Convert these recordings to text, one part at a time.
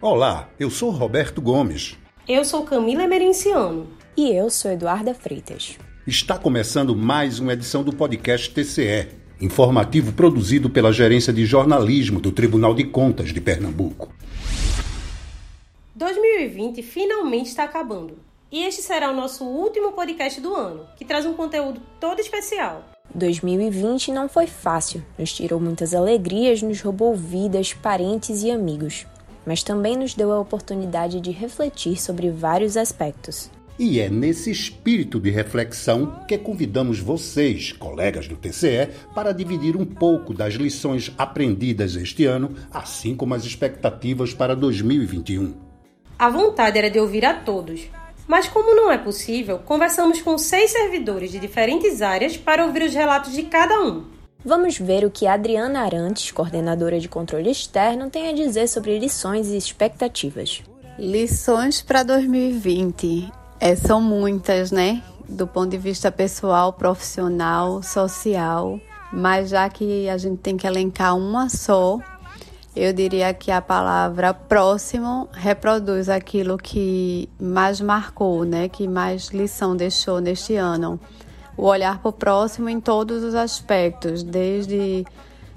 Olá, eu sou Roberto Gomes. Eu sou Camila Emerenciano. E eu sou Eduarda Freitas. Está começando mais uma edição do podcast TCE, informativo produzido pela Gerência de Jornalismo do Tribunal de Contas de Pernambuco. 2020 finalmente está acabando. E este será o nosso último podcast do ano, que traz um conteúdo todo especial. 2020 não foi fácil, nos tirou muitas alegrias, nos roubou vidas, parentes e amigos, mas também nos deu a oportunidade de refletir sobre vários aspectos. E é nesse espírito de reflexão que convidamos vocês, colegas do TCE, para dividir um pouco das lições aprendidas este ano, assim como as expectativas para 2021. A vontade era de ouvir a todos, mas como não é possível, conversamos com seis servidores de diferentes áreas para ouvir os relatos de cada um. Vamos ver o que Adriana Arantes, coordenadora de controle externo, tem a dizer sobre lições e expectativas. Lições para 2020. É, são muitas, né? Do ponto de vista pessoal, profissional, social. Mas já que a gente tem que elencar uma só, eu diria que a palavra próximo reproduz aquilo que mais marcou, né? Que mais lição deixou neste ano. O olhar para o próximo em todos os aspectos, desde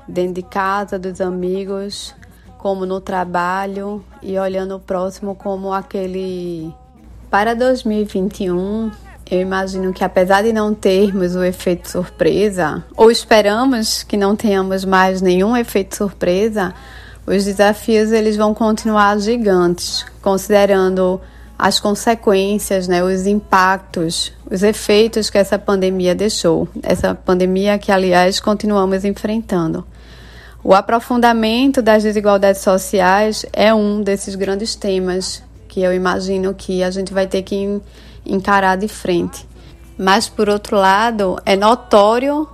dentro de casa, dos amigos, como no trabalho e olhando o próximo como aquele para 2021, eu imagino que apesar de não termos o efeito surpresa, ou esperamos que não tenhamos mais nenhum efeito surpresa, os desafios eles vão continuar gigantes, considerando as consequências, né, os impactos, os efeitos que essa pandemia deixou. Essa pandemia que, aliás, continuamos enfrentando. O aprofundamento das desigualdades sociais é um desses grandes temas que eu imagino que a gente vai ter que encarar de frente. Mas, por outro lado, é notório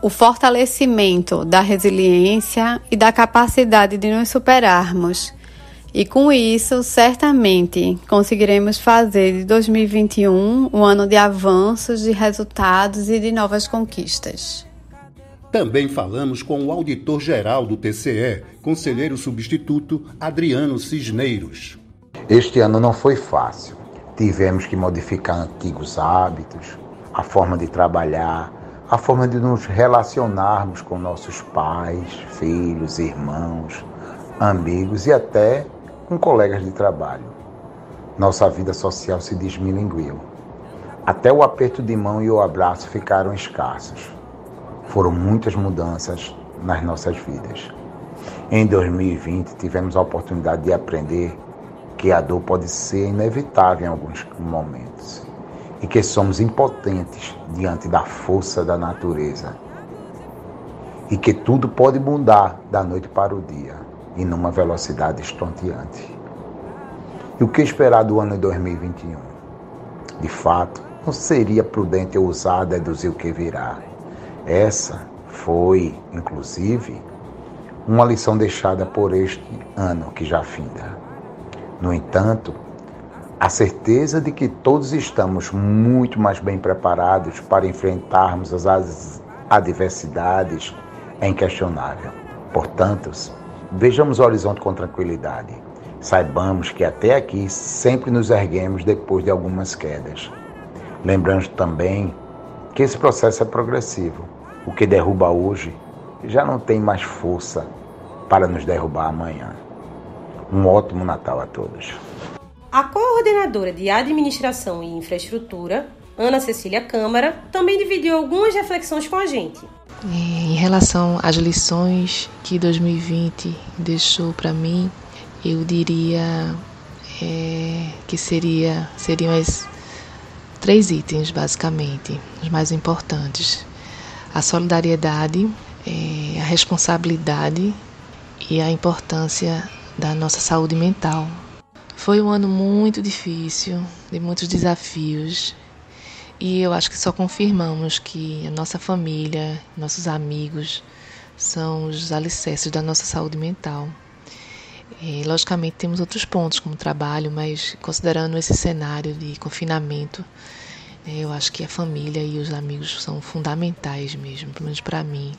o fortalecimento da resiliência e da capacidade de nos superarmos. E com isso, certamente conseguiremos fazer de 2021 um ano de avanços, de resultados e de novas conquistas. Também falamos com o auditor-geral do TCE, conselheiro substituto Adriano Cisneiros. Este ano não foi fácil. Tivemos que modificar antigos hábitos, a forma de trabalhar, a forma de nos relacionarmos com nossos pais, filhos, irmãos, amigos e até com colegas de trabalho. Nossa vida social se desmilinguiu. Até o aperto de mão e o abraço ficaram escassos. Foram muitas mudanças nas nossas vidas. Em 2020, tivemos a oportunidade de aprender que a dor pode ser inevitável em alguns momentos e que somos impotentes diante da força da natureza e que tudo pode mudar da noite para o dia e numa velocidade estonteante. E o que esperar do ano de 2021? De fato, não seria prudente ousar deduzir o que virá. Essa foi, inclusive, uma lição deixada por este ano que já finda. No entanto, a certeza de que todos estamos muito mais bem preparados para enfrentarmos as adversidades é inquestionável. Portanto, vejamos o horizonte com tranquilidade. Saibamos que até aqui sempre nos erguemos depois de algumas quedas. Lembrando também que esse processo é progressivo. O que derruba hoje já não tem mais força para nos derrubar amanhã. Um ótimo Natal a todos. A coordenadora de Administração e Infraestrutura, Ana Cecília Câmara, também dividiu algumas reflexões com a gente. Em relação às lições que 2020 deixou para mim, eu diria é, que seria, seriam as três itens, basicamente, os mais importantes: a solidariedade, é, a responsabilidade e a importância da nossa saúde mental. Foi um ano muito difícil, de muitos desafios, e eu acho que só confirmamos que a nossa família, nossos amigos, são os alicerces da nossa saúde mental. E, logicamente, temos outros pontos, como trabalho, mas considerando esse cenário de confinamento, né, eu acho que a família e os amigos são fundamentais mesmo, pelo menos para mim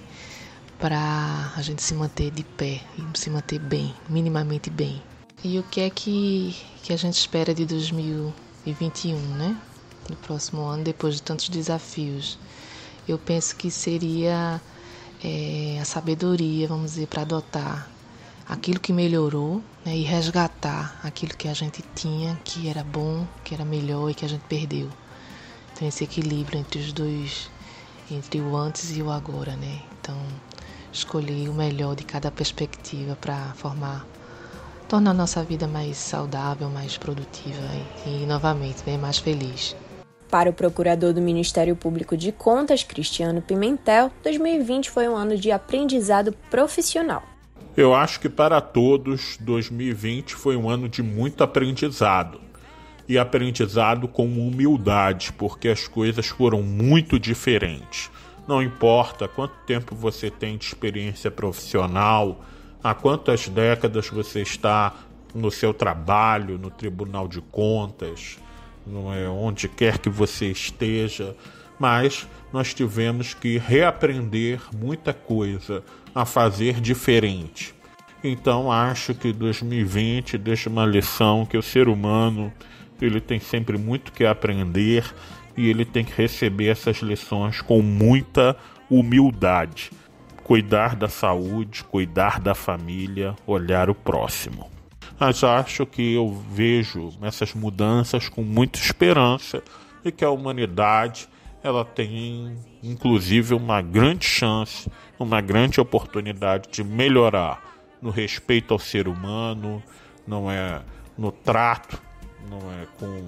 para a gente se manter de pé e se manter bem, minimamente bem. E o que é que, que a gente espera de 2021, né? No próximo ano, depois de tantos desafios. Eu penso que seria é, a sabedoria, vamos dizer, para adotar aquilo que melhorou né, e resgatar aquilo que a gente tinha, que era bom, que era melhor e que a gente perdeu. Então esse equilíbrio entre os dois, entre o antes e o agora, né? Então escolher o melhor de cada perspectiva para formar, tornar a nossa vida mais saudável, mais produtiva e, e novamente né, mais feliz. Para o procurador do Ministério Público de Contas, Cristiano Pimentel, 2020 foi um ano de aprendizado profissional. Eu acho que para todos, 2020 foi um ano de muito aprendizado. E aprendizado com humildade, porque as coisas foram muito diferentes. Não importa quanto tempo você tem de experiência profissional, há quantas décadas você está no seu trabalho, no Tribunal de Contas, não é onde quer que você esteja, mas nós tivemos que reaprender muita coisa a fazer diferente. Então acho que 2020 deixa uma lição que o ser humano ele tem sempre muito que aprender e ele tem que receber essas lições com muita humildade. Cuidar da saúde, cuidar da família, olhar o próximo mas acho que eu vejo essas mudanças com muita esperança e que a humanidade ela tem inclusive uma grande chance, uma grande oportunidade de melhorar no respeito ao ser humano, não é no trato, não é com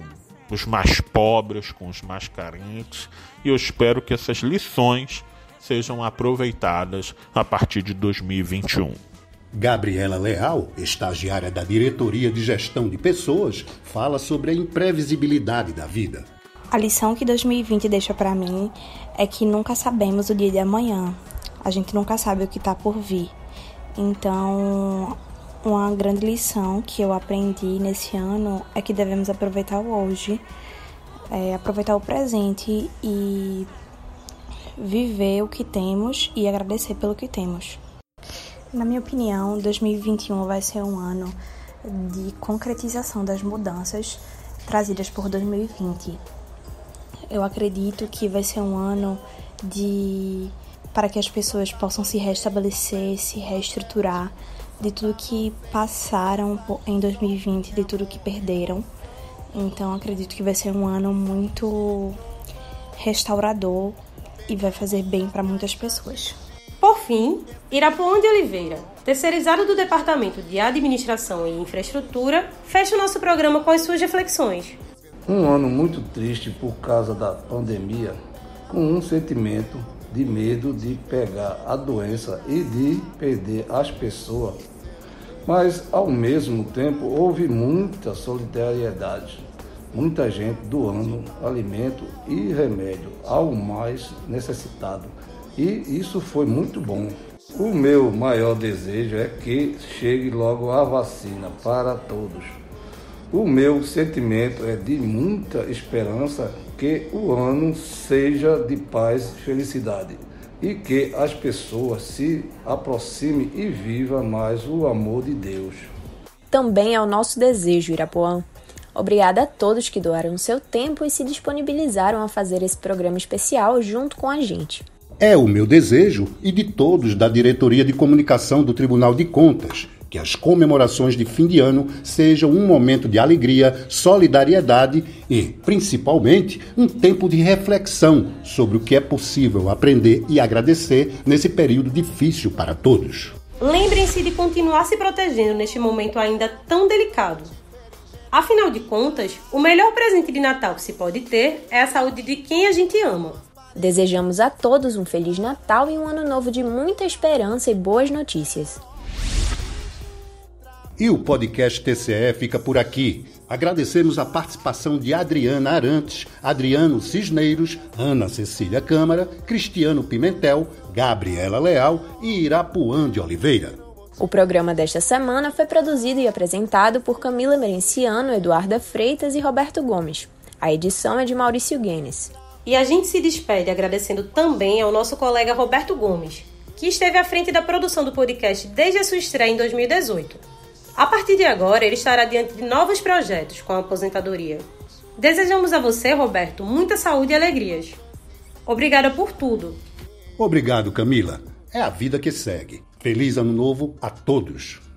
os mais pobres, com os mais carentes, e eu espero que essas lições sejam aproveitadas a partir de 2021. Gabriela Leal, estagiária da Diretoria de Gestão de Pessoas, fala sobre a imprevisibilidade da vida. A lição que 2020 deixa para mim é que nunca sabemos o dia de amanhã. A gente nunca sabe o que está por vir. Então, uma grande lição que eu aprendi nesse ano é que devemos aproveitar o hoje, é, aproveitar o presente e viver o que temos e agradecer pelo que temos. Na minha opinião, 2021 vai ser um ano de concretização das mudanças trazidas por 2020. Eu acredito que vai ser um ano de para que as pessoas possam se restabelecer, se reestruturar de tudo que passaram em 2020, de tudo que perderam. Então acredito que vai ser um ano muito restaurador e vai fazer bem para muitas pessoas. Por fim, Irapuã de Oliveira, terceirizado do Departamento de Administração e Infraestrutura, fecha o nosso programa com as suas reflexões. Um ano muito triste por causa da pandemia, com um sentimento de medo de pegar a doença e de perder as pessoas. Mas, ao mesmo tempo, houve muita solidariedade, muita gente doando alimento e remédio ao mais necessitado e isso foi muito bom. O meu maior desejo é que chegue logo a vacina para todos. O meu sentimento é de muita esperança que o ano seja de paz e felicidade e que as pessoas se aproximem e vivam mais o amor de Deus. Também é o nosso desejo, Irapuã. Obrigada a todos que doaram seu tempo e se disponibilizaram a fazer esse programa especial junto com a gente. É o meu desejo e de todos da Diretoria de Comunicação do Tribunal de Contas que as comemorações de fim de ano sejam um momento de alegria, solidariedade e, principalmente, um tempo de reflexão sobre o que é possível aprender e agradecer nesse período difícil para todos. Lembrem-se de continuar se protegendo neste momento ainda tão delicado. Afinal de contas, o melhor presente de Natal que se pode ter é a saúde de quem a gente ama. Desejamos a todos um Feliz Natal e um Ano Novo de muita esperança e boas notícias. E o podcast TCE fica por aqui. Agradecemos a participação de Adriana Arantes, Adriano Cisneiros, Ana Cecília Câmara, Cristiano Pimentel, Gabriela Leal e Irapuã de Oliveira. O programa desta semana foi produzido e apresentado por Camila Merenciano, Eduarda Freitas e Roberto Gomes. A edição é de Maurício Guenes. E a gente se despede agradecendo também ao nosso colega Roberto Gomes, que esteve à frente da produção do podcast desde a sua estreia em 2018. A partir de agora, ele estará diante de novos projetos com a aposentadoria. Desejamos a você, Roberto, muita saúde e alegrias. Obrigada por tudo. Obrigado, Camila. É a vida que segue. Feliz Ano Novo a todos!